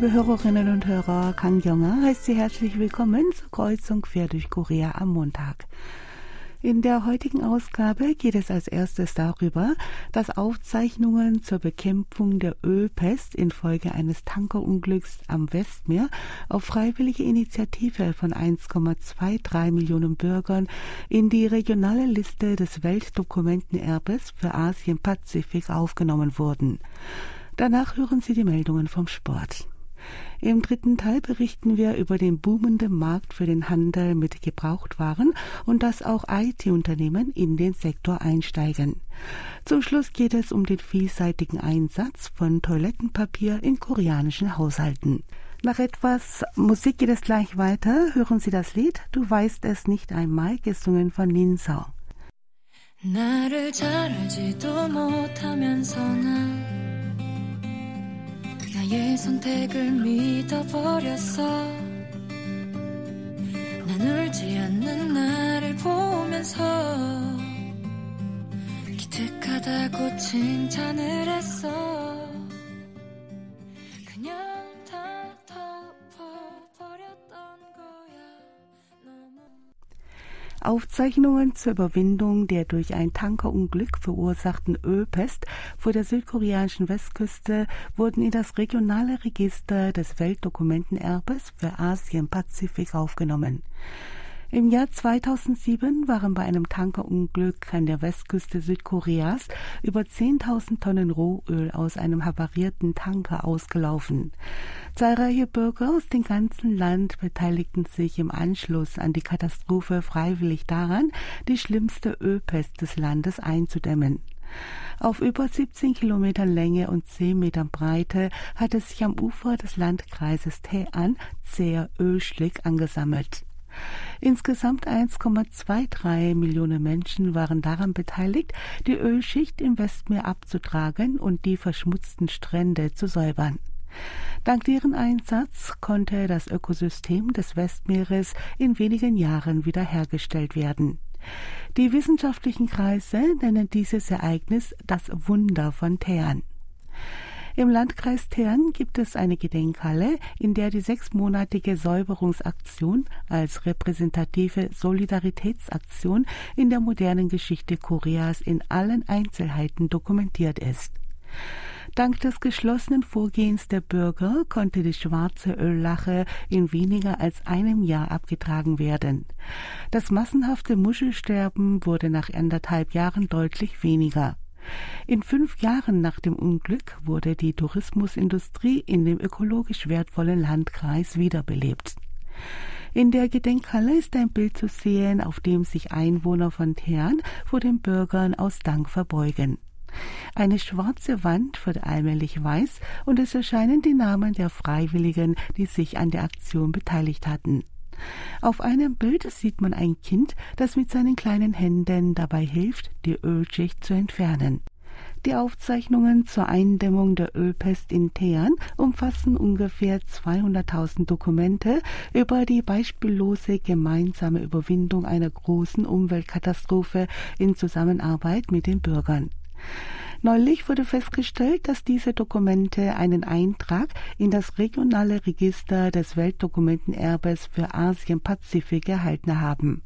liebe Hörerinnen und Hörer, Kang Yonger heißt Sie herzlich willkommen zur Kreuzung quer durch Korea am Montag. In der heutigen Ausgabe geht es als erstes darüber, dass Aufzeichnungen zur Bekämpfung der Ölpest infolge eines Tankerunglücks am Westmeer auf freiwillige Initiative von 1,23 Millionen Bürgern in die regionale Liste des Weltdokumentenerbes für Asien-Pazifik aufgenommen wurden. Danach hören Sie die Meldungen vom Sport. Im dritten Teil berichten wir über den boomenden Markt für den Handel mit Gebrauchtwaren und dass auch IT-Unternehmen in den Sektor einsteigen. Zum Schluss geht es um den vielseitigen Einsatz von Toilettenpapier in koreanischen Haushalten. Nach etwas Musik geht es gleich weiter. Hören Sie das Lied Du weißt es nicht einmal, gesungen von Lin Sao. 나를 잘 알지도 못하면서 난 나의 선택을 믿어버렸어. 난 울지 않는 나를 보면서 기특하다고 칭찬을 했어 Aufzeichnungen zur Überwindung der durch ein Tankerunglück verursachten Ölpest vor der südkoreanischen Westküste wurden in das regionale Register des Weltdokumentenerbes für Asien-Pazifik aufgenommen. Im Jahr 2007 waren bei einem Tankerunglück an der Westküste Südkoreas über 10.000 Tonnen Rohöl aus einem havarierten Tanker ausgelaufen. Zahlreiche Bürger aus dem ganzen Land beteiligten sich im Anschluss an die Katastrophe freiwillig daran, die schlimmste Ölpest des Landes einzudämmen. Auf über 17 Kilometern Länge und 10 Metern Breite hat es sich am Ufer des Landkreises Taean zäher Ölschlick angesammelt. Insgesamt 1,23 Millionen Menschen waren daran beteiligt, die Ölschicht im Westmeer abzutragen und die verschmutzten Strände zu säubern. Dank deren Einsatz konnte das Ökosystem des Westmeeres in wenigen Jahren wiederhergestellt werden. Die wissenschaftlichen Kreise nennen dieses Ereignis das Wunder von Teheran. Im Landkreis Tern gibt es eine Gedenkhalle, in der die sechsmonatige Säuberungsaktion als repräsentative Solidaritätsaktion in der modernen Geschichte Koreas in allen Einzelheiten dokumentiert ist. Dank des geschlossenen Vorgehens der Bürger konnte die schwarze Öllache in weniger als einem Jahr abgetragen werden. Das massenhafte Muschelsterben wurde nach anderthalb Jahren deutlich weniger. In fünf Jahren nach dem Unglück wurde die Tourismusindustrie in dem ökologisch wertvollen Landkreis wiederbelebt. In der Gedenkhalle ist ein Bild zu sehen, auf dem sich Einwohner von Tern vor den Bürgern aus Dank verbeugen. Eine schwarze Wand wird allmählich weiß und es erscheinen die Namen der Freiwilligen, die sich an der Aktion beteiligt hatten. Auf einem Bild sieht man ein Kind, das mit seinen kleinen Händen dabei hilft, die Ölschicht zu entfernen. Die Aufzeichnungen zur Eindämmung der Ölpest in Teheran umfassen ungefähr 200.000 Dokumente über die beispiellose gemeinsame Überwindung einer großen Umweltkatastrophe in Zusammenarbeit mit den Bürgern. Neulich wurde festgestellt, dass diese Dokumente einen Eintrag in das regionale Register des Weltdokumentenerbes für Asien-Pazifik erhalten haben.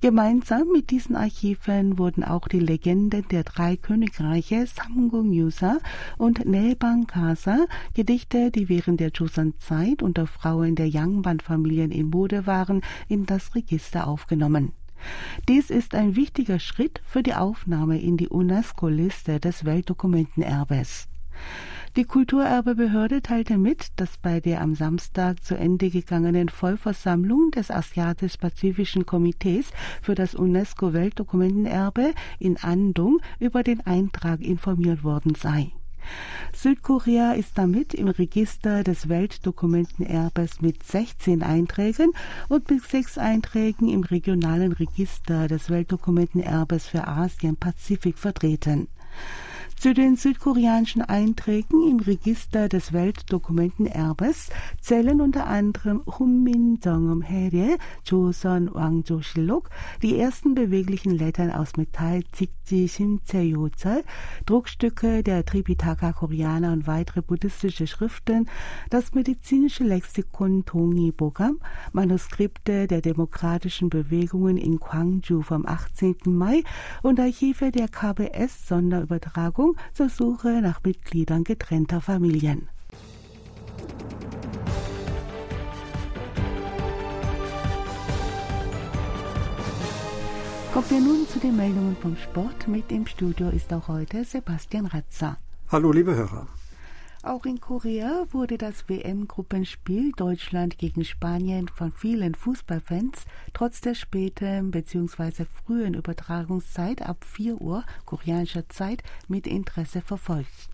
Gemeinsam mit diesen Archiven wurden auch die Legenden der drei Königreiche Samgung Yusa und Nebang Kasa, Gedichte, die während der Joseon-Zeit unter Frauen der Yangban-Familien in Mode waren, in das Register aufgenommen. Dies ist ein wichtiger Schritt für die Aufnahme in die UNESCO-Liste des Weltdokumentenerbes. Die Kulturerbebehörde teilte mit, dass bei der am Samstag zu Ende gegangenen Vollversammlung des Asiatisch-Pazifischen Komitees für das UNESCO-Weltdokumentenerbe in Andung über den Eintrag informiert worden sei. Südkorea ist damit im Register des Weltdokumentenerbes mit 16 Einträgen und mit sechs Einträgen im regionalen Register des Weltdokumentenerbes für Asien-Pazifik vertreten. Zu den südkoreanischen Einträgen im Register des Weltdokumentenerbes zählen unter anderem Hummin Jongum Haerye, Joseon Wangjo-Shillok, die ersten beweglichen Lettern aus Metall Jikji Shinche Yozal, Druckstücke der Tripitaka Koreaner und weitere buddhistische Schriften, das medizinische Lexikon Tongi Bogam, Manuskripte der demokratischen Bewegungen in Gwangju vom 18. Mai und Archive der KBS Sonderübertragung Sendung zur Suche nach Mitgliedern getrennter Familien. Kommen wir nun zu den Meldungen vom Sport. Mit im Studio ist auch heute Sebastian Ratzer. Hallo, liebe Hörer. Auch in Korea wurde das WM-Gruppenspiel Deutschland gegen Spanien von vielen Fußballfans trotz der späten bzw. frühen Übertragungszeit ab 4 Uhr koreanischer Zeit mit Interesse verfolgt.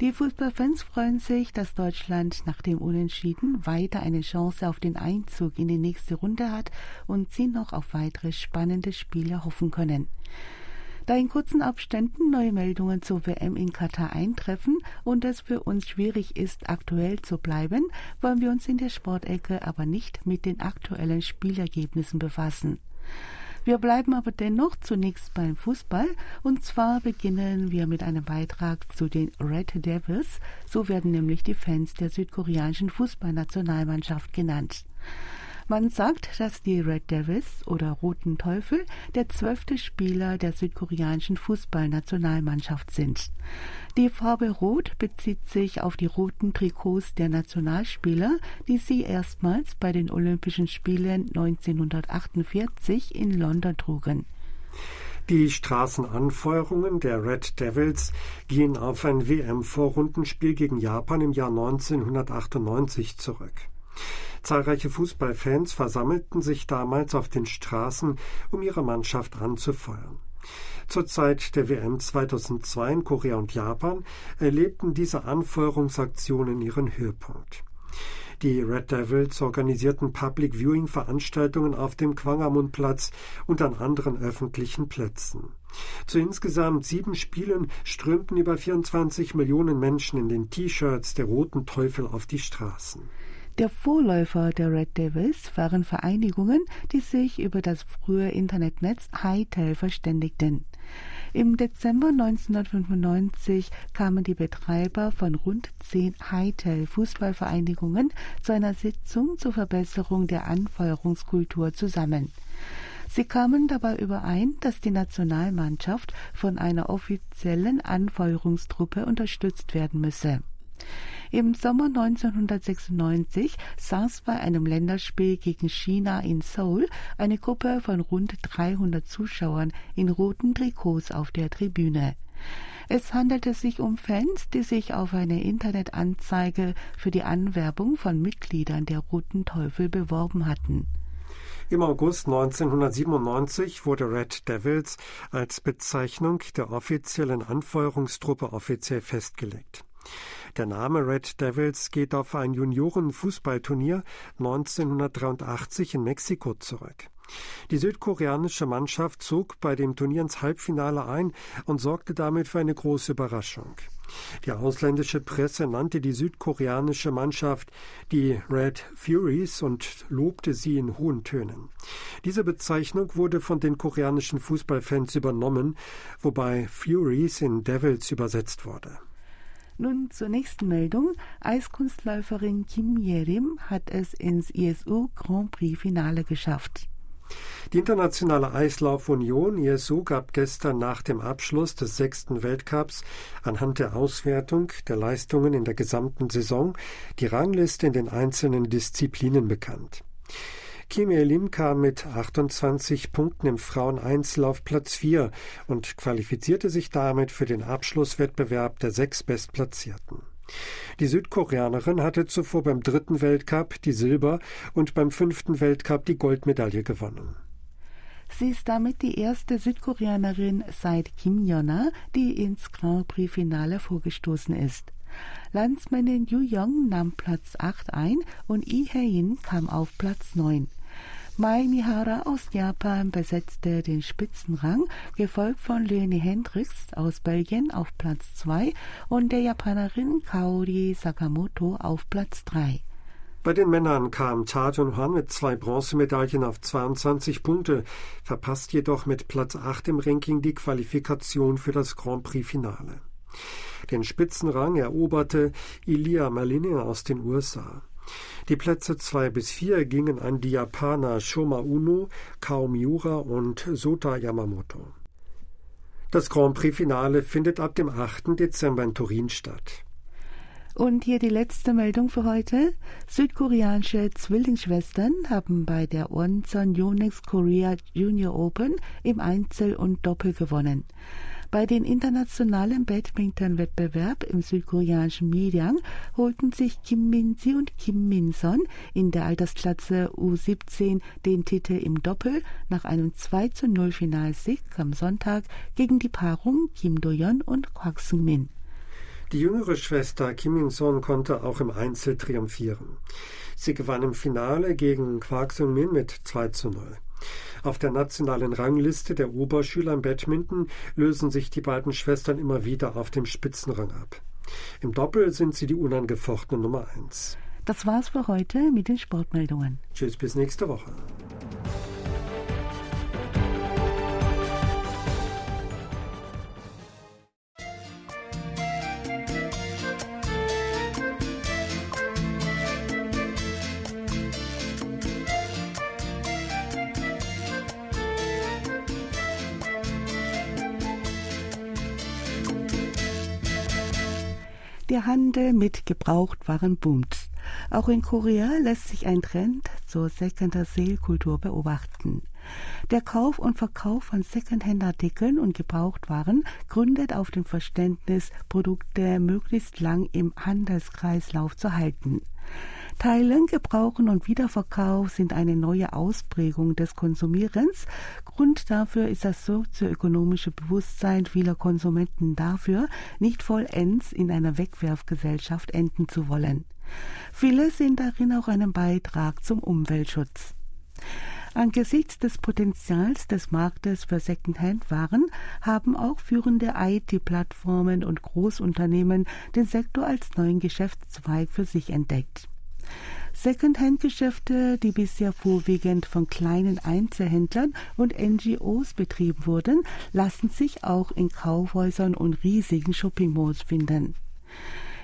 Die Fußballfans freuen sich, dass Deutschland nach dem Unentschieden weiter eine Chance auf den Einzug in die nächste Runde hat und sie noch auf weitere spannende Spiele hoffen können. Da in kurzen Abständen neue Meldungen zur WM in Katar eintreffen und es für uns schwierig ist, aktuell zu bleiben, wollen wir uns in der Sportecke aber nicht mit den aktuellen Spielergebnissen befassen. Wir bleiben aber dennoch zunächst beim Fußball und zwar beginnen wir mit einem Beitrag zu den Red Devils, so werden nämlich die Fans der südkoreanischen Fußballnationalmannschaft genannt. Man sagt, dass die Red Devils oder Roten Teufel der zwölfte Spieler der südkoreanischen Fußballnationalmannschaft sind. Die Farbe Rot bezieht sich auf die roten Trikots der Nationalspieler, die sie erstmals bei den Olympischen Spielen 1948 in London trugen. Die Straßenanfeuerungen der Red Devils gehen auf ein WM-Vorrundenspiel gegen Japan im Jahr 1998 zurück. Zahlreiche Fußballfans versammelten sich damals auf den Straßen, um ihre Mannschaft anzufeuern. Zur Zeit der WM 2002 in Korea und Japan erlebten diese Anfeuerungsaktionen ihren Höhepunkt. Die Red Devils organisierten Public Viewing Veranstaltungen auf dem Kwangamun-Platz und an anderen öffentlichen Plätzen. Zu insgesamt sieben Spielen strömten über 24 Millionen Menschen in den T-Shirts der Roten Teufel auf die Straßen. Der Vorläufer der Red Devils waren Vereinigungen, die sich über das frühe Internetnetz Hightail verständigten. Im Dezember 1995 kamen die Betreiber von rund zehn Hightail-Fußballvereinigungen zu einer Sitzung zur Verbesserung der Anfeuerungskultur zusammen. Sie kamen dabei überein, dass die Nationalmannschaft von einer offiziellen Anfeuerungstruppe unterstützt werden müsse. Im Sommer 1996 saß bei einem Länderspiel gegen China in Seoul eine Gruppe von rund 300 Zuschauern in roten Trikots auf der Tribüne. Es handelte sich um Fans, die sich auf eine Internetanzeige für die Anwerbung von Mitgliedern der Roten Teufel beworben hatten. Im August 1997 wurde Red Devils als Bezeichnung der offiziellen Anfeuerungstruppe offiziell festgelegt. Der Name Red Devils geht auf ein Junioren-Fußballturnier 1983 in Mexiko zurück. Die südkoreanische Mannschaft zog bei dem Turnier ins Halbfinale ein und sorgte damit für eine große Überraschung. Die ausländische Presse nannte die südkoreanische Mannschaft die Red Furies und lobte sie in hohen Tönen. Diese Bezeichnung wurde von den koreanischen Fußballfans übernommen, wobei Furies in Devils übersetzt wurde. Nun zur nächsten Meldung. Eiskunstläuferin Kim Yerim hat es ins ISU Grand Prix Finale geschafft. Die Internationale Eislaufunion ISU gab gestern nach dem Abschluss des sechsten Weltcups anhand der Auswertung der Leistungen in der gesamten Saison die Rangliste in den einzelnen Disziplinen bekannt. Kim Il-lim kam mit 28 Punkten im Fraueneinzel auf Platz 4 und qualifizierte sich damit für den Abschlusswettbewerb der sechs Bestplatzierten. Die Südkoreanerin hatte zuvor beim dritten Weltcup die Silber- und beim fünften Weltcup die Goldmedaille gewonnen. Sie ist damit die erste Südkoreanerin seit Kim Yona, die ins Grand Prix-Finale vorgestoßen ist. Landsmännin Yu Young nahm Platz 8 ein und Lee Hae-in kam auf Platz 9. Mai Mihara aus Japan besetzte den Spitzenrang, gefolgt von Leni Hendricks aus Belgien auf Platz 2 und der Japanerin Kaori Sakamoto auf Platz 3. Bei den Männern kam Cha Jun-hwan mit zwei Bronzemedaillen auf 22 Punkte, verpasst jedoch mit Platz 8 im Ranking die Qualifikation für das Grand Prix-Finale. Den Spitzenrang eroberte Ilia Malinin aus den USA. Die Plätze 2 bis 4 gingen an die Japaner Shoma Uno, Kao Miura und Sota Yamamoto. Das Grand Prix-Finale findet ab dem 8. Dezember in Turin statt. Und hier die letzte Meldung für heute. Südkoreanische Zwillingsschwestern haben bei der Wonsan Yonex Korea Junior Open im Einzel und Doppel gewonnen. Bei den internationalen Badminton-Wettbewerb im südkoreanischen Miryang holten sich Kim Min-si und Kim Min-son in der Altersklasse U17 den Titel im Doppel nach einem 2 zu 0 Finalsieg am Sonntag gegen die Paarung Kim Do-yeon und Kwak Sung-min. Die jüngere Schwester Kim Min-son konnte auch im Einzel triumphieren. Sie gewann im Finale gegen Kwak Sung-min mit 2 zu 0. Auf der nationalen Rangliste der Oberschüler im Badminton lösen sich die beiden Schwestern immer wieder auf dem Spitzenrang ab. Im Doppel sind sie die unangefochtene Nummer 1. Das war's für heute mit den Sportmeldungen. Tschüss, bis nächste Woche. Der Handel mit Gebrauchtwaren boomt. Auch in Korea lässt sich ein Trend zur Second-Sale-Kultur beobachten. Der Kauf und Verkauf von Secondhand-Artikeln und Gebrauchtwaren gründet auf dem Verständnis, Produkte möglichst lang im Handelskreislauf zu halten. Teilen, Gebrauchen und Wiederverkauf sind eine neue Ausprägung des Konsumierens. Grund dafür ist das sozioökonomische Bewusstsein vieler Konsumenten dafür, nicht vollends in einer Wegwerfgesellschaft enden zu wollen. Viele sehen darin auch einen Beitrag zum Umweltschutz. Angesichts des Potenzials des Marktes für Secondhand-Waren haben auch führende IT-Plattformen und Großunternehmen den Sektor als neuen Geschäftszweig für sich entdeckt. Secondhand-Geschäfte, die bisher vorwiegend von kleinen Einzelhändlern und NGOs betrieben wurden, lassen sich auch in Kaufhäusern und riesigen Shopping-Malls finden.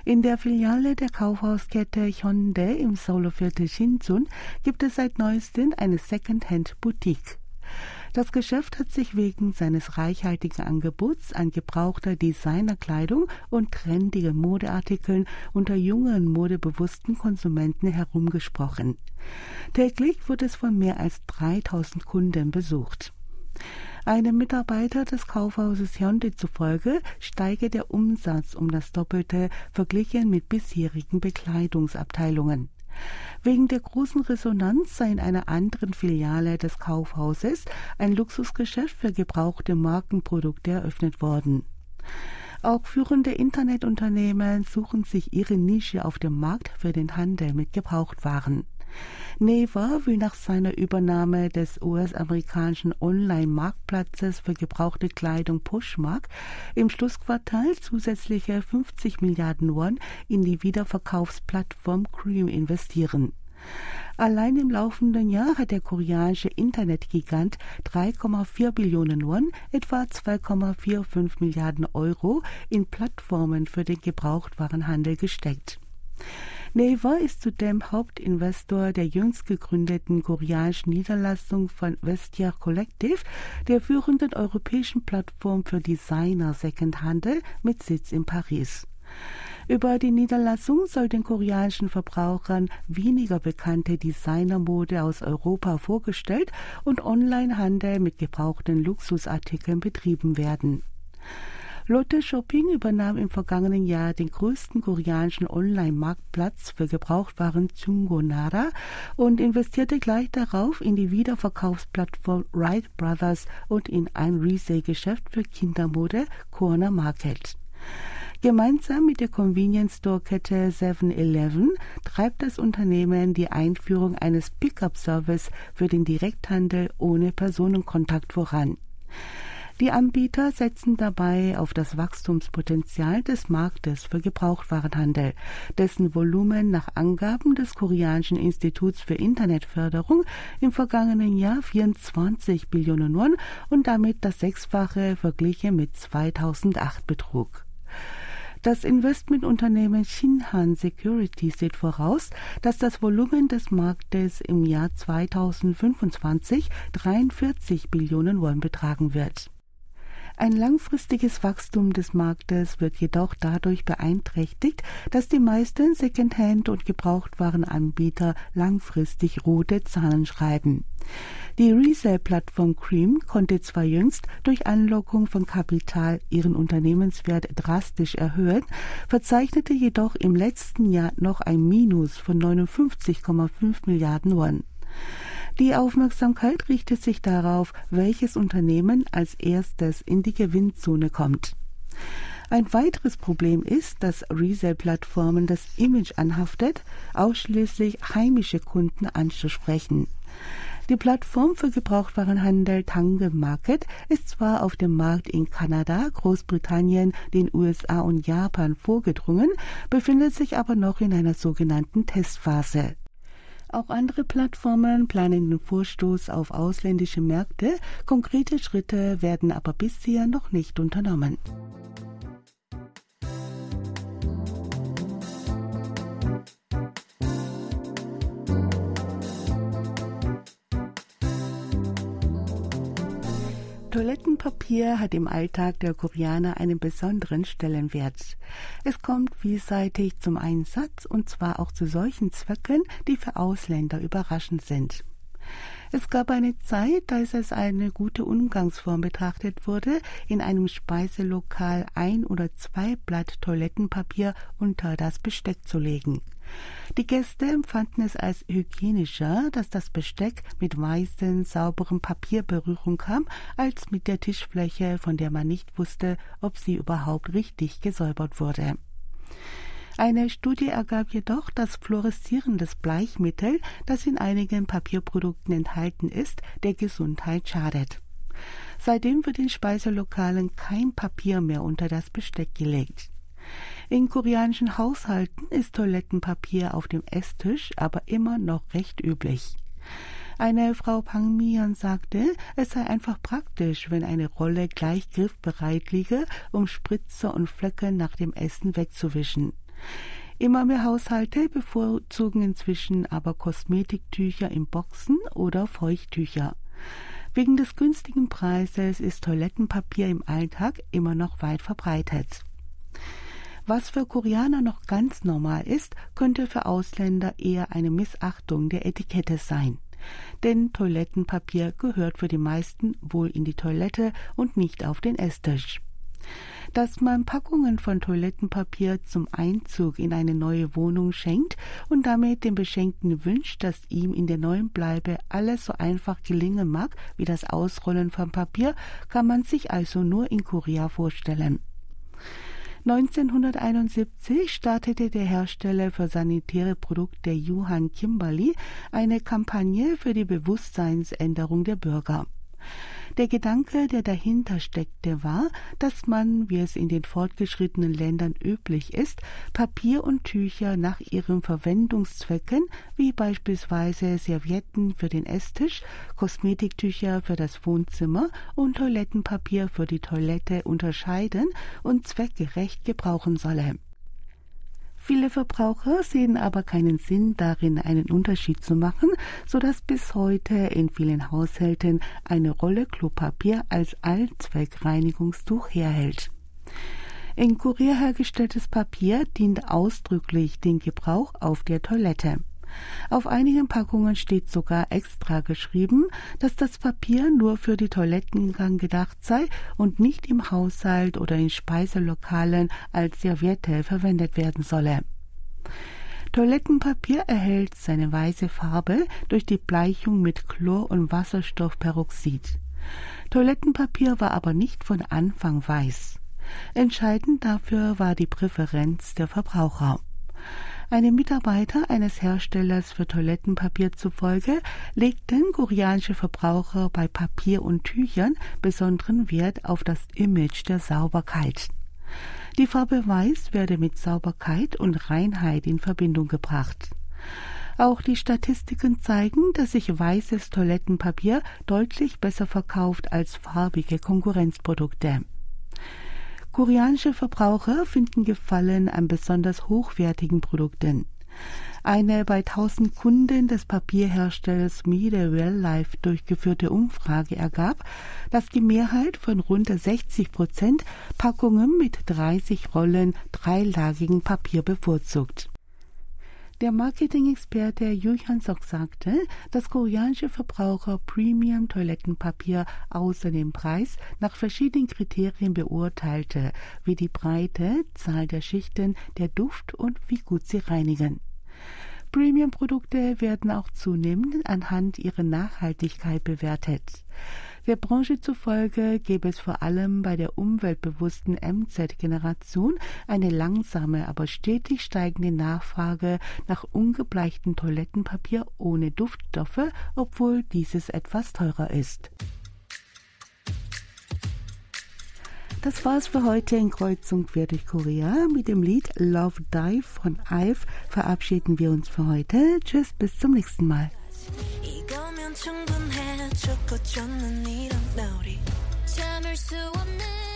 In der Filiale der Kaufhauskette Hyundai im Seoulviertel Shinsun gibt es seit neuestem eine Secondhand-Boutique. Das Geschäft hat sich wegen seines reichhaltigen Angebots an gebrauchter Designerkleidung und trendigen Modeartikeln unter jungen, modebewussten Konsumenten herumgesprochen. Täglich wird es von mehr als 3000 Kunden besucht. Einem Mitarbeiter des Kaufhauses Hyundai zufolge steige der Umsatz um das Doppelte verglichen mit bisherigen Bekleidungsabteilungen. Wegen der großen Resonanz sei in einer anderen Filiale des Kaufhauses ein Luxusgeschäft für gebrauchte Markenprodukte eröffnet worden. Auch führende Internetunternehmen suchen sich ihre Nische auf dem Markt für den Handel mit Gebrauchtwaren. Neva will nach seiner Übernahme des US-amerikanischen Online-Marktplatzes für gebrauchte Kleidung Pushmark im Schlussquartal zusätzliche 50 Milliarden Won in die Wiederverkaufsplattform Cream investieren. Allein im laufenden Jahr hat der koreanische Internetgigant 3,4 Billionen Won, etwa 2,45 Milliarden Euro, in Plattformen für den Gebrauchtwarenhandel gesteckt. Naver ist zudem Hauptinvestor der jüngst gegründeten koreanischen Niederlassung von Vestia Collective, der führenden europäischen Plattform für Designer-Secondhandel mit Sitz in Paris. Über die Niederlassung soll den koreanischen Verbrauchern weniger bekannte Designermode aus Europa vorgestellt und Onlinehandel mit gebrauchten Luxusartikeln betrieben werden. Lotte Shopping übernahm im vergangenen Jahr den größten koreanischen Online-Marktplatz für Gebrauchtwaren Nara und investierte gleich darauf in die Wiederverkaufsplattform Wright Brothers und in ein Resale-Geschäft für Kindermode Corner Market. Gemeinsam mit der Convenience Store Kette 7-Eleven treibt das Unternehmen die Einführung eines Pickup-Service für den Direkthandel ohne Personenkontakt voran. Die Anbieter setzen dabei auf das Wachstumspotenzial des Marktes für Gebrauchtwarenhandel, dessen Volumen nach Angaben des Koreanischen Instituts für Internetförderung im vergangenen Jahr 24 Billionen Won und damit das Sechsfache verglichen mit 2008 betrug. Das Investmentunternehmen Shinhan Securities sieht voraus, dass das Volumen des Marktes im Jahr 2025 43 Billionen Won betragen wird. Ein langfristiges Wachstum des Marktes wird jedoch dadurch beeinträchtigt, dass die meisten Secondhand- und Gebrauchtwarenanbieter langfristig rote Zahlen schreiben. Die Resale-Plattform Cream konnte zwar jüngst durch Anlockung von Kapital ihren Unternehmenswert drastisch erhöhen, verzeichnete jedoch im letzten Jahr noch ein Minus von 59,5 Milliarden Won. Die Aufmerksamkeit richtet sich darauf, welches Unternehmen als erstes in die Gewinnzone kommt. Ein weiteres Problem ist, dass Resale-Plattformen das Image anhaftet, ausschließlich heimische Kunden anzusprechen. Die Plattform für Gebrauchtwarenhandel Tange Market ist zwar auf dem Markt in Kanada, Großbritannien, den USA und Japan vorgedrungen, befindet sich aber noch in einer sogenannten Testphase. Auch andere Plattformen planen den Vorstoß auf ausländische Märkte. Konkrete Schritte werden aber bisher noch nicht unternommen. Toilettenpapier hat im Alltag der Koreaner einen besonderen Stellenwert. Es kommt vielseitig zum Einsatz und zwar auch zu solchen Zwecken, die für Ausländer überraschend sind. Es gab eine Zeit, da es als eine gute Umgangsform betrachtet wurde, in einem Speiselokal ein oder zwei Blatt Toilettenpapier unter das Besteck zu legen. Die Gäste empfanden es als hygienischer, dass das Besteck mit weißem, sauberem Papier Berührung kam, als mit der Tischfläche, von der man nicht wusste, ob sie überhaupt richtig gesäubert wurde. Eine Studie ergab jedoch, dass fluoreszierendes Bleichmittel, das in einigen Papierprodukten enthalten ist, der Gesundheit schadet. Seitdem wird in Speiselokalen kein Papier mehr unter das Besteck gelegt. In koreanischen Haushalten ist Toilettenpapier auf dem Esstisch aber immer noch recht üblich. Eine Frau Pang Mian sagte, es sei einfach praktisch, wenn eine Rolle gleich griffbereit liege, um Spritzer und Flecken nach dem Essen wegzuwischen. Immer mehr Haushalte bevorzugen inzwischen aber Kosmetiktücher in Boxen oder Feuchttücher. Wegen des günstigen Preises ist Toilettenpapier im Alltag immer noch weit verbreitet. Was für Koreaner noch ganz normal ist, könnte für Ausländer eher eine Missachtung der Etikette sein. Denn Toilettenpapier gehört für die meisten wohl in die Toilette und nicht auf den Esstisch dass man Packungen von Toilettenpapier zum Einzug in eine neue Wohnung schenkt und damit dem Beschenkten wünscht, dass ihm in der neuen Bleibe alles so einfach gelingen mag wie das Ausrollen von Papier, kann man sich also nur in Korea vorstellen. 1971 startete der Hersteller für sanitäre Produkte Yuhan Kimberly eine Kampagne für die Bewusstseinsänderung der Bürger. Der Gedanke, der dahinter steckte, war, dass man, wie es in den fortgeschrittenen Ländern üblich ist, Papier und Tücher nach ihren Verwendungszwecken, wie beispielsweise Servietten für den Esstisch, Kosmetiktücher für das Wohnzimmer und Toilettenpapier für die Toilette unterscheiden und zweckgerecht gebrauchen solle. Viele Verbraucher sehen aber keinen Sinn darin, einen Unterschied zu machen, so dass bis heute in vielen Haushalten eine Rolle Klopapier als Allzweckreinigungstuch herhält. In Korea hergestelltes Papier dient ausdrücklich dem Gebrauch auf der Toilette. Auf einigen Packungen steht sogar extra geschrieben, dass das Papier nur für die Toilettengang gedacht sei und nicht im Haushalt oder in Speiselokalen als Serviette verwendet werden solle. Toilettenpapier erhält seine weiße Farbe durch die Bleichung mit Chlor und Wasserstoffperoxid. Toilettenpapier war aber nicht von Anfang weiß. Entscheidend dafür war die Präferenz der Verbraucher. Einem Mitarbeiter eines Herstellers für Toilettenpapier zufolge legten koreanische Verbraucher bei Papier und Tüchern besonderen Wert auf das Image der Sauberkeit. Die Farbe Weiß werde mit Sauberkeit und Reinheit in Verbindung gebracht. Auch die Statistiken zeigen, dass sich weißes Toilettenpapier deutlich besser verkauft als farbige Konkurrenzprodukte. Koreanische Verbraucher finden Gefallen an besonders hochwertigen Produkten. Eine bei 1000 Kunden des Papierherstellers Media Real Life durchgeführte Umfrage ergab, dass die Mehrheit von rund 60 Prozent Packungen mit 30 Rollen dreilagigen Papier bevorzugt. Der Marketing-Experte Julian Sok sagte, dass koreanische Verbraucher Premium-Toilettenpapier außer dem Preis nach verschiedenen Kriterien beurteilte, wie die Breite, Zahl der Schichten, der Duft und wie gut sie reinigen. Premium-Produkte werden auch zunehmend anhand ihrer Nachhaltigkeit bewertet. Der Branche zufolge gäbe es vor allem bei der umweltbewussten MZ-Generation eine langsame, aber stetig steigende Nachfrage nach ungebleichtem Toilettenpapier ohne Duftstoffe, obwohl dieses etwas teurer ist. Das war's für heute in Kreuzung quer durch Korea. Mit dem Lied Love Dive von IVE verabschieden wir uns für heute. Tschüss, bis zum nächsten Mal. 이거면 충분해. 좋고 좋는 이런 우리 참을 수 없는